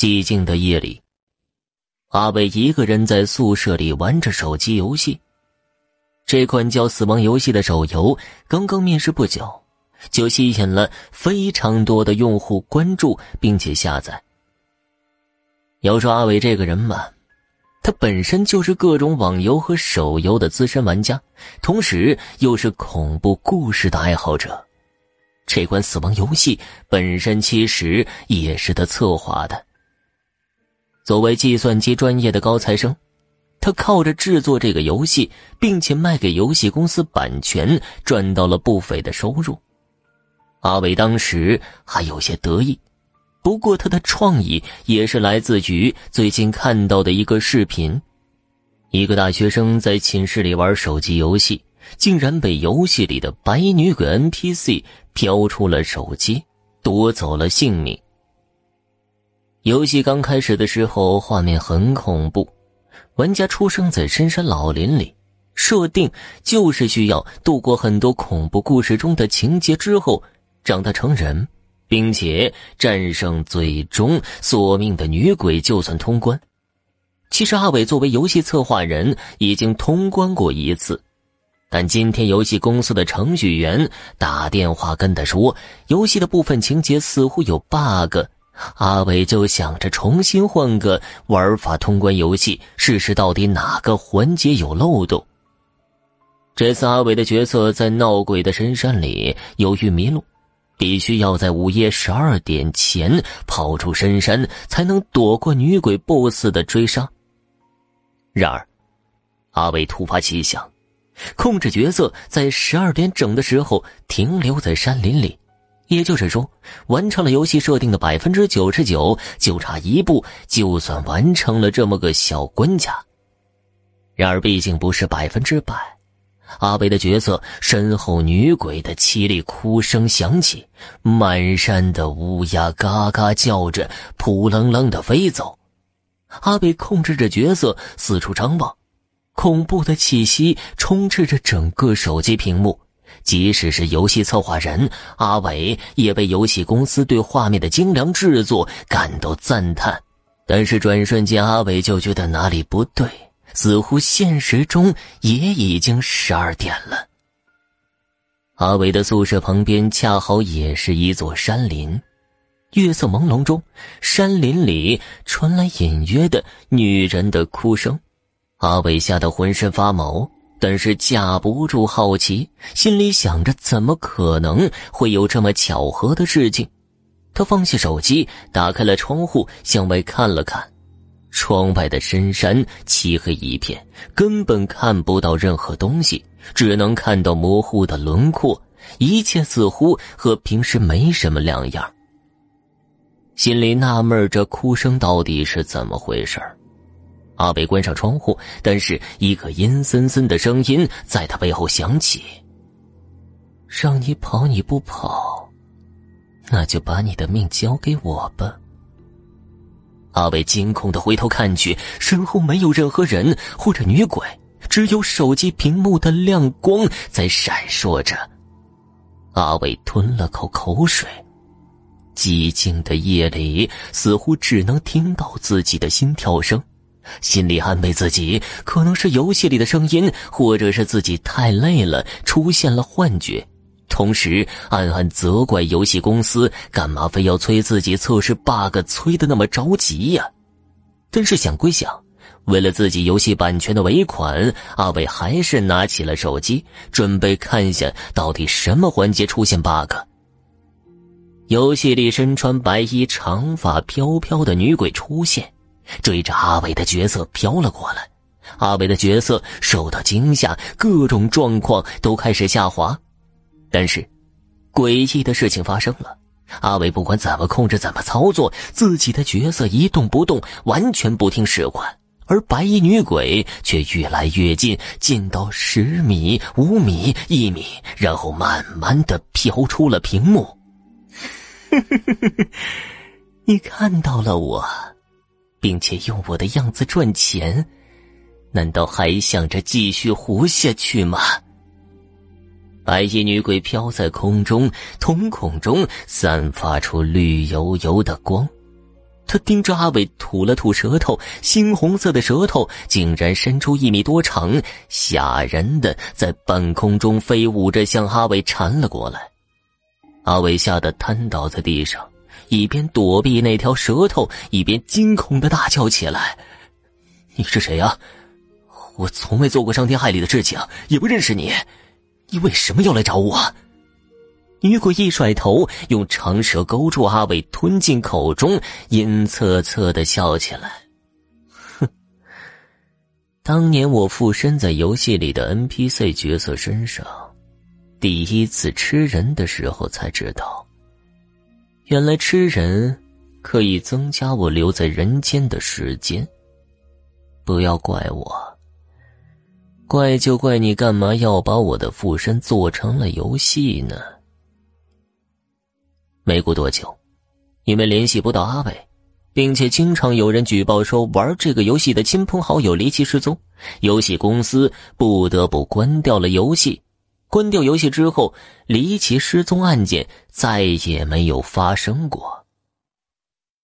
寂静的夜里，阿伟一个人在宿舍里玩着手机游戏。这款叫《死亡游戏》的手游刚刚面世不久，就吸引了非常多的用户关注并且下载。要说阿伟这个人嘛，他本身就是各种网游和手游的资深玩家，同时又是恐怖故事的爱好者。这款死亡游戏本身其实也是他策划的。作为计算机专业的高材生，他靠着制作这个游戏，并且卖给游戏公司版权，赚到了不菲的收入。阿伟当时还有些得意，不过他的创意也是来自于最近看到的一个视频：一个大学生在寝室里玩手机游戏。竟然被游戏里的白衣女鬼 NPC 飘出了手机，夺走了性命。游戏刚开始的时候，画面很恐怖。玩家出生在深山老林里，设定就是需要度过很多恐怖故事中的情节之后，长大成人，并且战胜最终索命的女鬼，就算通关。其实阿伟作为游戏策划人，已经通关过一次。但今天游戏公司的程序员打电话跟他说，游戏的部分情节似乎有 bug，阿伟就想着重新换个玩法通关游戏，试试到底哪个环节有漏洞。这次阿伟的角色在闹鬼的深山里，由于迷路，必须要在午夜十二点前跑出深山，才能躲过女鬼 BOSS 的追杀。然而，阿伟突发奇想。控制角色在十二点整的时候停留在山林里，也就是说，完成了游戏设定的百分之九十九，就差一步，就算完成了这么个小关卡。然而，毕竟不是百分之百。阿伟的角色身后，女鬼的凄厉哭声响起，满山的乌鸦嘎嘎叫着，扑棱棱的飞走。阿伟控制着角色四处张望。恐怖的气息充斥着整个手机屏幕，即使是游戏策划人阿伟，也被游戏公司对画面的精良制作感到赞叹。但是转瞬间，阿伟就觉得哪里不对，似乎现实中也已经十二点了。阿伟的宿舍旁边恰好也是一座山林，月色朦胧中，山林里传来隐约的女人的哭声。阿伟吓得浑身发毛，但是架不住好奇，心里想着：怎么可能会有这么巧合的事情？他放下手机，打开了窗户，向外看了看。窗外的深山漆黑一片，根本看不到任何东西，只能看到模糊的轮廓，一切似乎和平时没什么两样。心里纳闷这哭声到底是怎么回事儿？阿伟关上窗户，但是一个阴森森的声音在他背后响起：“让你跑你不跑，那就把你的命交给我吧。”阿伟惊恐的回头看去，身后没有任何人或者女鬼，只有手机屏幕的亮光在闪烁着。阿伟吞了口口水，寂静的夜里似乎只能听到自己的心跳声。心里安慰自己，可能是游戏里的声音，或者是自己太累了出现了幻觉。同时暗暗责怪游戏公司，干嘛非要催自己测试 bug，催的那么着急呀？但是想归想，为了自己游戏版权的尾款，阿伟还是拿起了手机，准备看一下到底什么环节出现 bug。游戏里身穿白衣、长发飘飘的女鬼出现。追着阿伟的角色飘了过来，阿伟的角色受到惊吓，各种状况都开始下滑。但是，诡异的事情发生了，阿伟不管怎么控制、怎么操作，自己的角色一动不动，完全不听使唤，而白衣女鬼却越来越近，近到十米、五米、一米，然后慢慢的飘出了屏幕。你看到了我。并且用我的样子赚钱，难道还想着继续活下去吗？白衣女鬼飘在空中，瞳孔中散发出绿油油的光，他盯着阿伟吐了吐舌头，猩红色的舌头竟然伸出一米多长，吓人的在半空中飞舞着，向阿伟缠了过来。阿伟吓得瘫倒在地上，一边躲避那条舌头，一边惊恐的大叫起来：“你是谁呀？我从未做过伤天害理的事情，也不认识你，你为什么要来找我？”女鬼一甩头，用长舌勾住阿伟，吞进口中，阴恻恻的笑起来。哼，当年我附身在游戏里的 NPC 角色身上，第一次吃人的时候才知道，原来吃人可以增加我留在人间的时间。不要怪我，怪就怪你干嘛要把我的附身做成了游戏呢？没过多久，因为联系不到阿伟，并且经常有人举报说玩这个游戏的亲朋好友离奇失踪，游戏公司不得不关掉了游戏。关掉游戏之后，离奇失踪案件再也没有发生过。